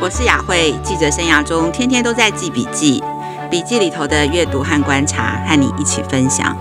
我是雅慧，记者生涯中天天都在记笔记，笔记里头的阅读和观察，和你一起分享。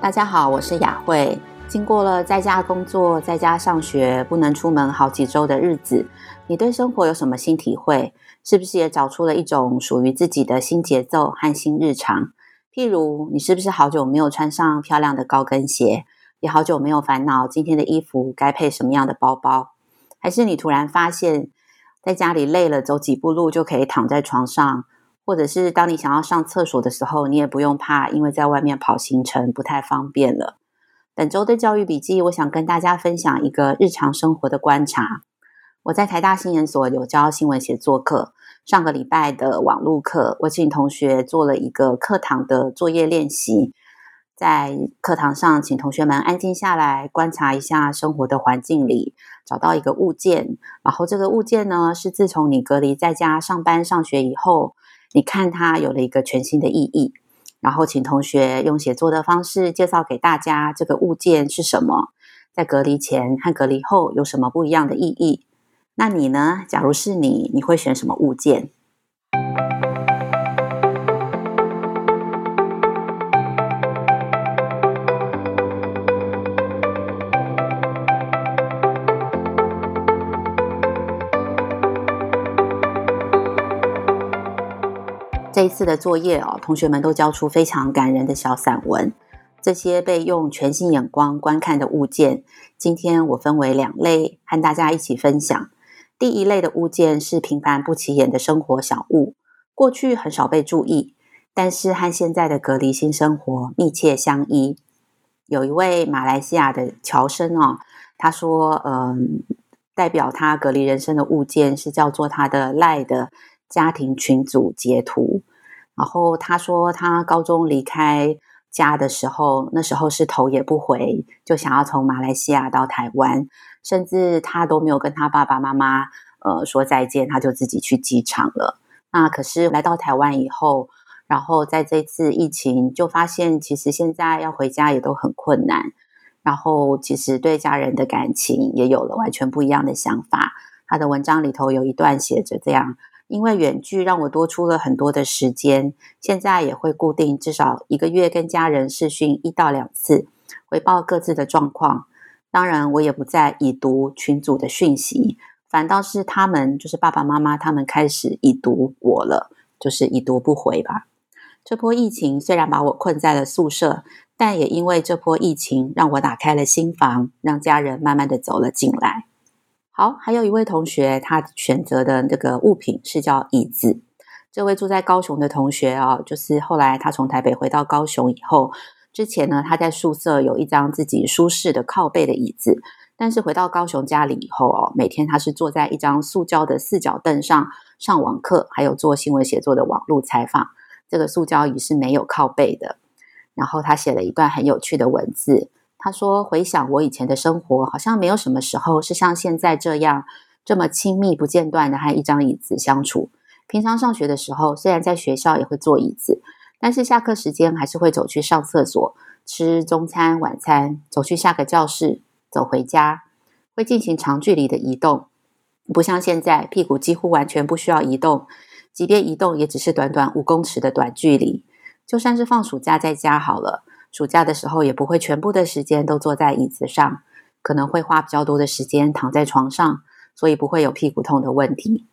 大家好，我是雅慧。经过了在家工作、在家上学、不能出门好几周的日子，你对生活有什么新体会？是不是也找出了一种属于自己的新节奏和新日常？譬如，你是不是好久没有穿上漂亮的高跟鞋，也好久没有烦恼今天的衣服该配什么样的包包？还是你突然发现，在家里累了，走几步路就可以躺在床上？或者是当你想要上厕所的时候，你也不用怕，因为在外面跑行程不太方便了。本周的教育笔记，我想跟大家分享一个日常生活的观察。我在台大新研所有教新闻写作课，上个礼拜的网络课，我请同学做了一个课堂的作业练习。在课堂上，请同学们安静下来，观察一下生活的环境里，找到一个物件，然后这个物件呢，是自从你隔离在家上班上学以后。你看，它有了一个全新的意义。然后，请同学用写作的方式介绍给大家这个物件是什么，在隔离前和隔离后有什么不一样的意义。那你呢？假如是你，你会选什么物件？这一次的作业哦，同学们都交出非常感人的小散文。这些被用全新眼光观看的物件，今天我分为两类，和大家一起分享。第一类的物件是平凡不起眼的生活小物，过去很少被注意，但是和现在的隔离新生活密切相依。有一位马来西亚的乔生哦，他说：“嗯，代表他隔离人生的物件是叫做他的赖的。”家庭群组截图，然后他说他高中离开家的时候，那时候是头也不回，就想要从马来西亚到台湾，甚至他都没有跟他爸爸妈妈呃说再见，他就自己去机场了。那可是来到台湾以后，然后在这次疫情就发现，其实现在要回家也都很困难，然后其实对家人的感情也有了完全不一样的想法。他的文章里头有一段写着这样。因为远距让我多出了很多的时间，现在也会固定至少一个月跟家人视讯一到两次，回报各自的状况。当然，我也不再已读群组的讯息，反倒是他们，就是爸爸妈妈，他们开始已读我了，就是已读不回吧。这波疫情虽然把我困在了宿舍，但也因为这波疫情让我打开了心房，让家人慢慢的走了进来。好，还有一位同学，他选择的这个物品是叫椅子。这位住在高雄的同学啊，就是后来他从台北回到高雄以后，之前呢，他在宿舍有一张自己舒适的靠背的椅子，但是回到高雄家里以后哦，每天他是坐在一张塑胶的四脚凳上上网课，还有做新闻写作的网络采访。这个塑胶椅是没有靠背的。然后他写了一段很有趣的文字。他说：“回想我以前的生活，好像没有什么时候是像现在这样这么亲密不间断的和一张椅子相处。平常上学的时候，虽然在学校也会坐椅子，但是下课时间还是会走去上厕所、吃中餐、晚餐，走去下个教室，走回家，会进行长距离的移动。不像现在，屁股几乎完全不需要移动，即便移动也只是短短五公尺的短距离。就算是放暑假在家好了。”暑假的时候也不会全部的时间都坐在椅子上，可能会花比较多的时间躺在床上，所以不会有屁股痛的问题。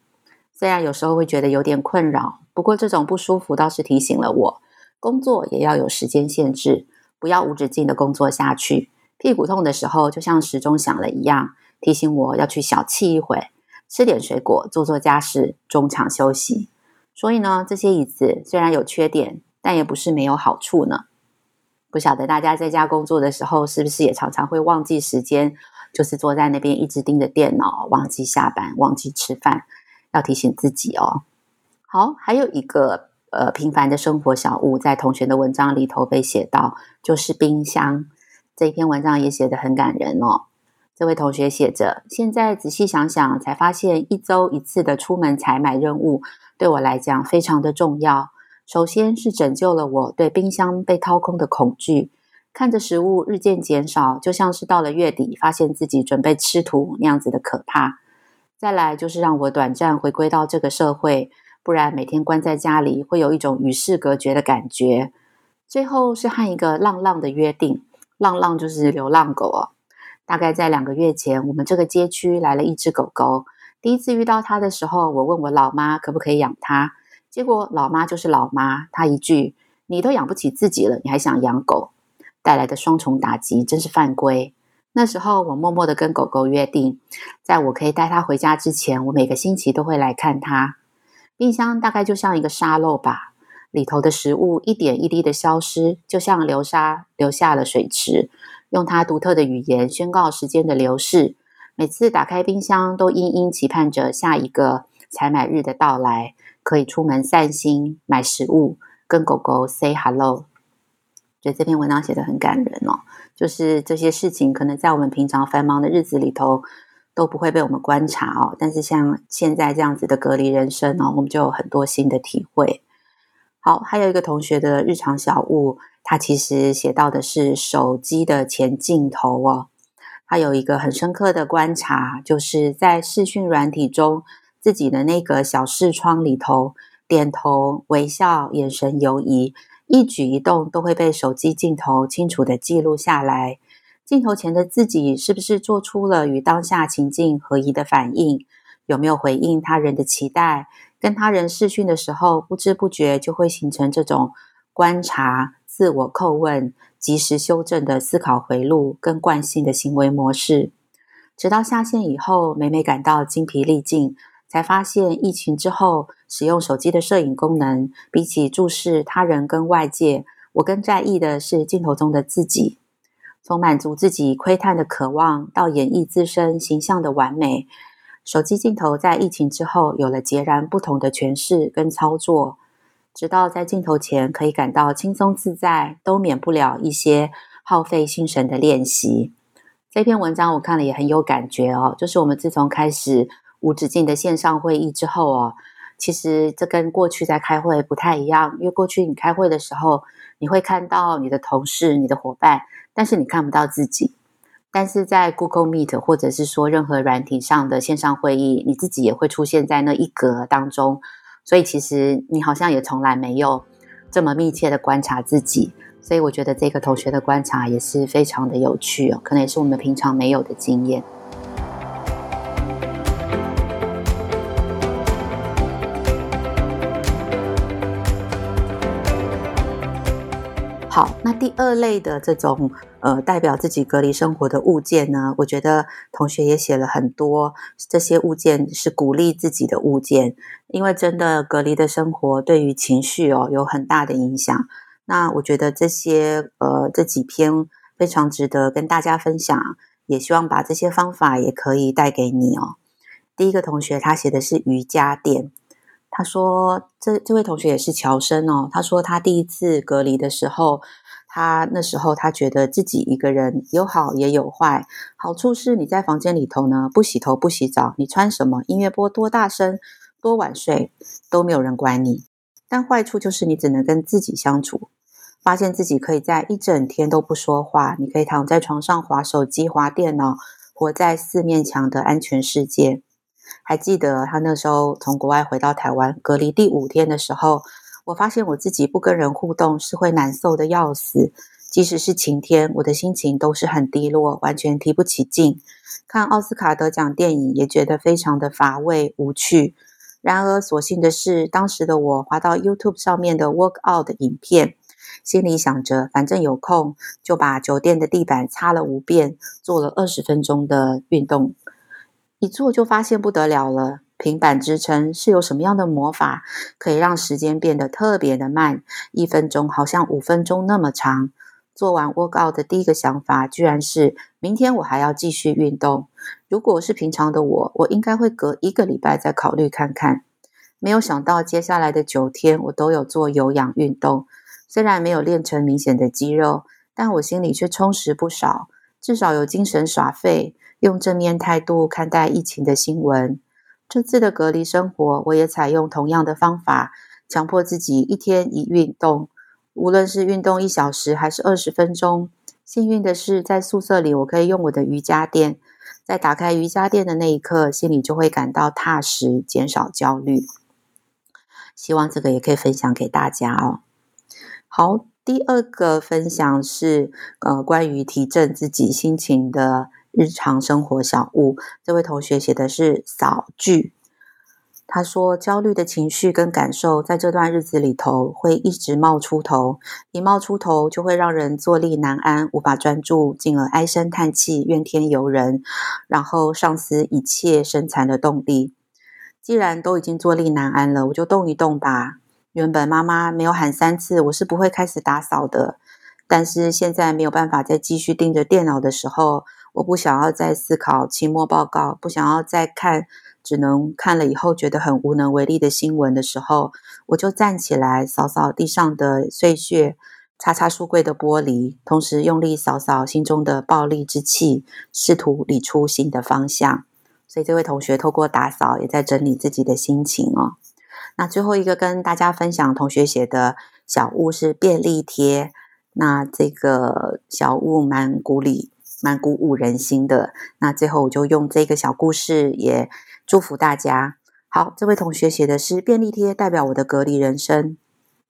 虽然有时候会觉得有点困扰，不过这种不舒服倒是提醒了我，工作也要有时间限制，不要无止境的工作下去。屁股痛的时候就像时钟响了一样，提醒我要去小憩一会，吃点水果，做做家事，中场休息。所以呢，这些椅子虽然有缺点，但也不是没有好处呢。不晓得大家在家工作的时候，是不是也常常会忘记时间，就是坐在那边一直盯着电脑，忘记下班，忘记吃饭，要提醒自己哦。好，还有一个呃平凡的生活小物，在同学的文章里头被写到，就是冰箱。这一篇文章也写得很感人哦。这位同学写着：现在仔细想想，才发现一周一次的出门采买任务，对我来讲非常的重要。首先是拯救了我对冰箱被掏空的恐惧，看着食物日渐减少，就像是到了月底发现自己准备吃土那样子的可怕。再来就是让我短暂回归到这个社会，不然每天关在家里会有一种与世隔绝的感觉。最后是和一个浪浪的约定，浪浪就是流浪狗哦。大概在两个月前，我们这个街区来了一只狗狗。第一次遇到它的时候，我问我老妈可不可以养它，结果老妈就是老妈，她一句“你都养不起自己了，你还想养狗”，带来的双重打击真是犯规。那时候我默默的跟狗狗约定，在我可以带它回家之前，我每个星期都会来看它。冰箱大概就像一个沙漏吧，里头的食物一点一滴的消失，就像流沙流下了水池，用它独特的语言宣告时间的流逝。每次打开冰箱，都殷殷期盼着下一个采买日的到来，可以出门散心、买食物，跟狗狗 say hello。觉得这篇文章写得很感人哦，就是这些事情可能在我们平常繁忙的日子里头都不会被我们观察哦，但是像现在这样子的隔离人生哦，我们就有很多新的体会。好，还有一个同学的日常小物，他其实写到的是手机的前镜头哦。他有一个很深刻的观察，就是在视讯软体中，自己的那个小视窗里头，点头、微笑、眼神游移，一举一动都会被手机镜头清楚地记录下来。镜头前的自己是不是做出了与当下情境合一的反应？有没有回应他人的期待？跟他人视讯的时候，不知不觉就会形成这种观察、自我叩问。及时修正的思考回路跟惯性的行为模式，直到下线以后，每每感到精疲力尽，才发现疫情之后使用手机的摄影功能，比起注视他人跟外界，我更在意的是镜头中的自己。从满足自己窥探的渴望，到演绎自身形象的完美，手机镜头在疫情之后有了截然不同的诠释跟操作。直到在镜头前可以感到轻松自在，都免不了一些耗费心神的练习。这篇文章我看了也很有感觉哦，就是我们自从开始无止境的线上会议之后哦，其实这跟过去在开会不太一样，因为过去你开会的时候，你会看到你的同事、你的伙伴，但是你看不到自己。但是在 Google Meet 或者是说任何软体上的线上会议，你自己也会出现在那一格当中。所以其实你好像也从来没有这么密切的观察自己，所以我觉得这个同学的观察也是非常的有趣哦，可能也是我们平常没有的经验。好，那第二类的这种呃代表自己隔离生活的物件呢，我觉得同学也写了很多，这些物件是鼓励自己的物件，因为真的隔离的生活对于情绪哦有很大的影响。那我觉得这些呃这几篇非常值得跟大家分享，也希望把这些方法也可以带给你哦。第一个同学他写的是瑜伽垫。他说：“这这位同学也是侨生哦。他说他第一次隔离的时候，他那时候他觉得自己一个人有好也有坏。好处是你在房间里头呢，不洗头不洗澡，你穿什么，音乐播多大声，多晚睡都没有人管你。但坏处就是你只能跟自己相处，发现自己可以在一整天都不说话，你可以躺在床上划手机、划电脑，活在四面墙的安全世界。”还记得他那时候从国外回到台湾隔离第五天的时候，我发现我自己不跟人互动是会难受的要死。即使是晴天，我的心情都是很低落，完全提不起劲。看奥斯卡得奖电影也觉得非常的乏味无趣。然而，所幸的是，当时的我滑到 YouTube 上面的 workout 的影片，心里想着反正有空，就把酒店的地板擦了五遍，做了二十分钟的运动。一做就发现不得了了，平板支撑是有什么样的魔法，可以让时间变得特别的慢，一分钟好像五分钟那么长。做完 workout 的第一个想法，居然是明天我还要继续运动。如果是平常的我，我应该会隔一个礼拜再考虑看看。没有想到接下来的九天，我都有做有氧运动，虽然没有练成明显的肌肉，但我心里却充实不少，至少有精神耍废。用正面态度看待疫情的新闻。这次的隔离生活，我也采用同样的方法，强迫自己一天一运动，无论是运动一小时还是二十分钟。幸运的是，在宿舍里，我可以用我的瑜伽垫。在打开瑜伽垫的那一刻，心里就会感到踏实，减少焦虑。希望这个也可以分享给大家哦。好，第二个分享是呃，关于提振自己心情的日常生活小物。这位同学写的是扫具。他说：“焦虑的情绪跟感受在这段日子里头会一直冒出头，一冒出头就会让人坐立难安，无法专注，进而唉声叹气、怨天尤人，然后丧失一切生产的动力。既然都已经坐立难安了，我就动一动吧。原本妈妈没有喊三次，我是不会开始打扫的。但是现在没有办法再继续盯着电脑的时候，我不想要再思考期末报告，不想要再看。”只能看了以后觉得很无能为力的新闻的时候，我就站起来扫扫地上的碎屑，擦擦书柜的玻璃，同时用力扫扫心中的暴戾之气，试图理出新的方向。所以这位同学透过打扫也在整理自己的心情哦。那最后一个跟大家分享同学写的小物是便利贴，那这个小物蛮鼓励、蛮鼓舞人心的。那最后我就用这个小故事也。祝福大家。好，这位同学写的是便利贴代表我的隔离人生。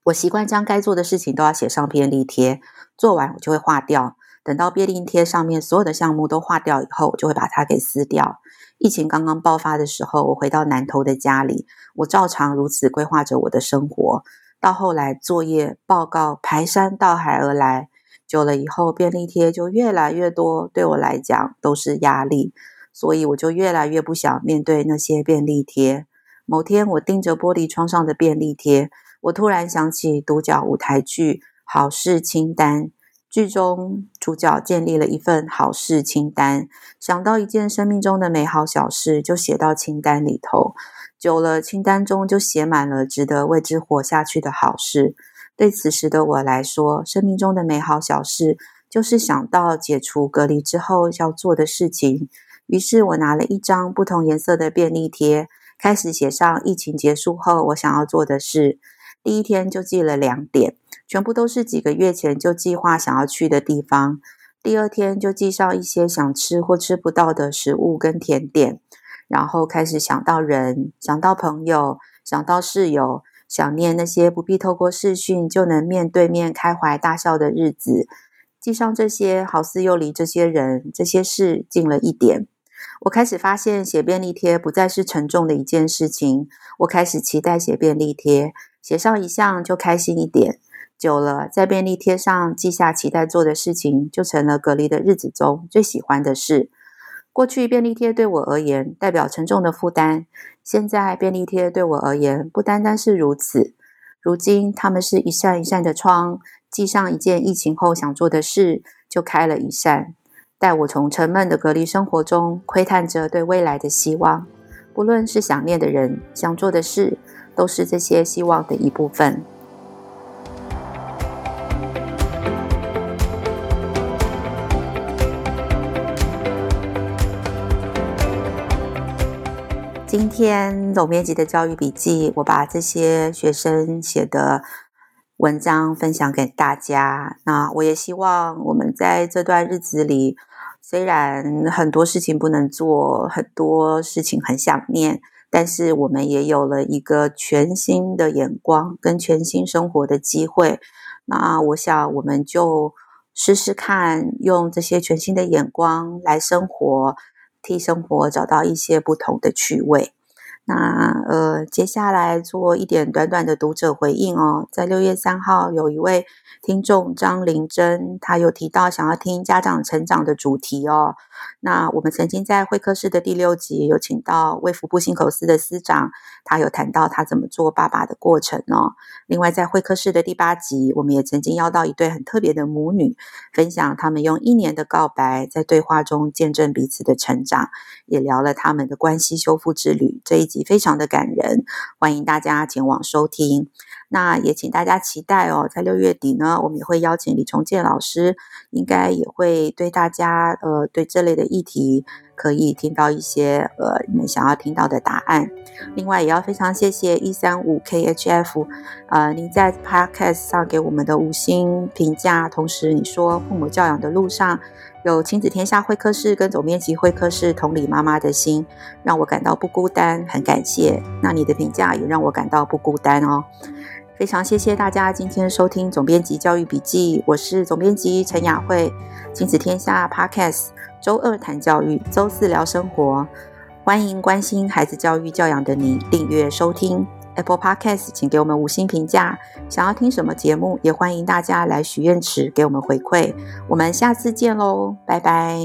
我习惯将该做的事情都要写上便利贴，做完我就会划掉。等到便利贴上面所有的项目都划掉以后，我就会把它给撕掉。疫情刚刚爆发的时候，我回到南投的家里，我照常如此规划着我的生活。到后来作业报告排山倒海而来，久了以后便利贴就越来越多，对我来讲都是压力。所以我就越来越不想面对那些便利贴。某天，我盯着玻璃窗上的便利贴，我突然想起独角舞台剧《好事清单》，剧中主角建立了一份好事清单，想到一件生命中的美好小事，就写到清单里头。久了，清单中就写满了值得为之活下去的好事。对此时的我来说，生命中的美好小事，就是想到解除隔离之后要做的事情。于是我拿了一张不同颜色的便利贴，开始写上疫情结束后我想要做的事。第一天就记了两点，全部都是几个月前就计划想要去的地方。第二天就记上一些想吃或吃不到的食物跟甜点，然后开始想到人，想到朋友，想到室友，想念那些不必透过视讯就能面对面开怀大笑的日子。记上这些，好似又离这些人、这些事近了一点。我开始发现写便利贴不再是沉重的一件事情。我开始期待写便利贴，写上一项就开心一点。久了，在便利贴上记下期待做的事情，就成了隔离的日子中最喜欢的事。过去便利贴对我而言代表沉重的负担，现在便利贴对我而言不单单是如此。如今，它们是一扇一扇的窗，记上一件疫情后想做的事，就开了一扇。带我从沉闷的隔离生活中窥探着对未来的希望，不论是想念的人、想做的事，都是这些希望的一部分。今天总编辑的教育笔记，我把这些学生写的文章分享给大家。那我也希望我们在这段日子里。虽然很多事情不能做，很多事情很想念，但是我们也有了一个全新的眼光跟全新生活的机会。那我想，我们就试试看，用这些全新的眼光来生活，替生活找到一些不同的趣味。那呃，接下来做一点短短的读者回应哦。在六月三号，有一位听众张玲珍，他有提到想要听家长成长的主题哦。那我们曾经在会客室的第六集有请到卫福部心口司的司长，他有谈到他怎么做爸爸的过程哦。另外在会客室的第八集，我们也曾经邀到一对很特别的母女，分享他们用一年的告白，在对话中见证彼此的成长，也聊了他们的关系修复之旅。这一非常的感人，欢迎大家前往收听。那也请大家期待哦，在六月底呢，我们也会邀请李崇建老师，应该也会对大家呃对这类的议题可以听到一些呃你们想要听到的答案。另外，也要非常谢谢一三五 KHF，呃，您在 Podcast 上给我们的五星评价，同时你说父母教养的路上有亲子天下会客室跟总编辑会客室同理妈妈的心，让我感到不孤单，很感谢。那你的评价也让我感到不孤单哦。非常谢谢大家今天收听总编辑教育笔记，我是总编辑陈雅慧，亲子天下 Podcast，周二谈教育，周四聊生活，欢迎关心孩子教育教养的你订阅收听 Apple Podcast，请给我们五星评价。想要听什么节目，也欢迎大家来许愿池给我们回馈。我们下次见喽，拜拜。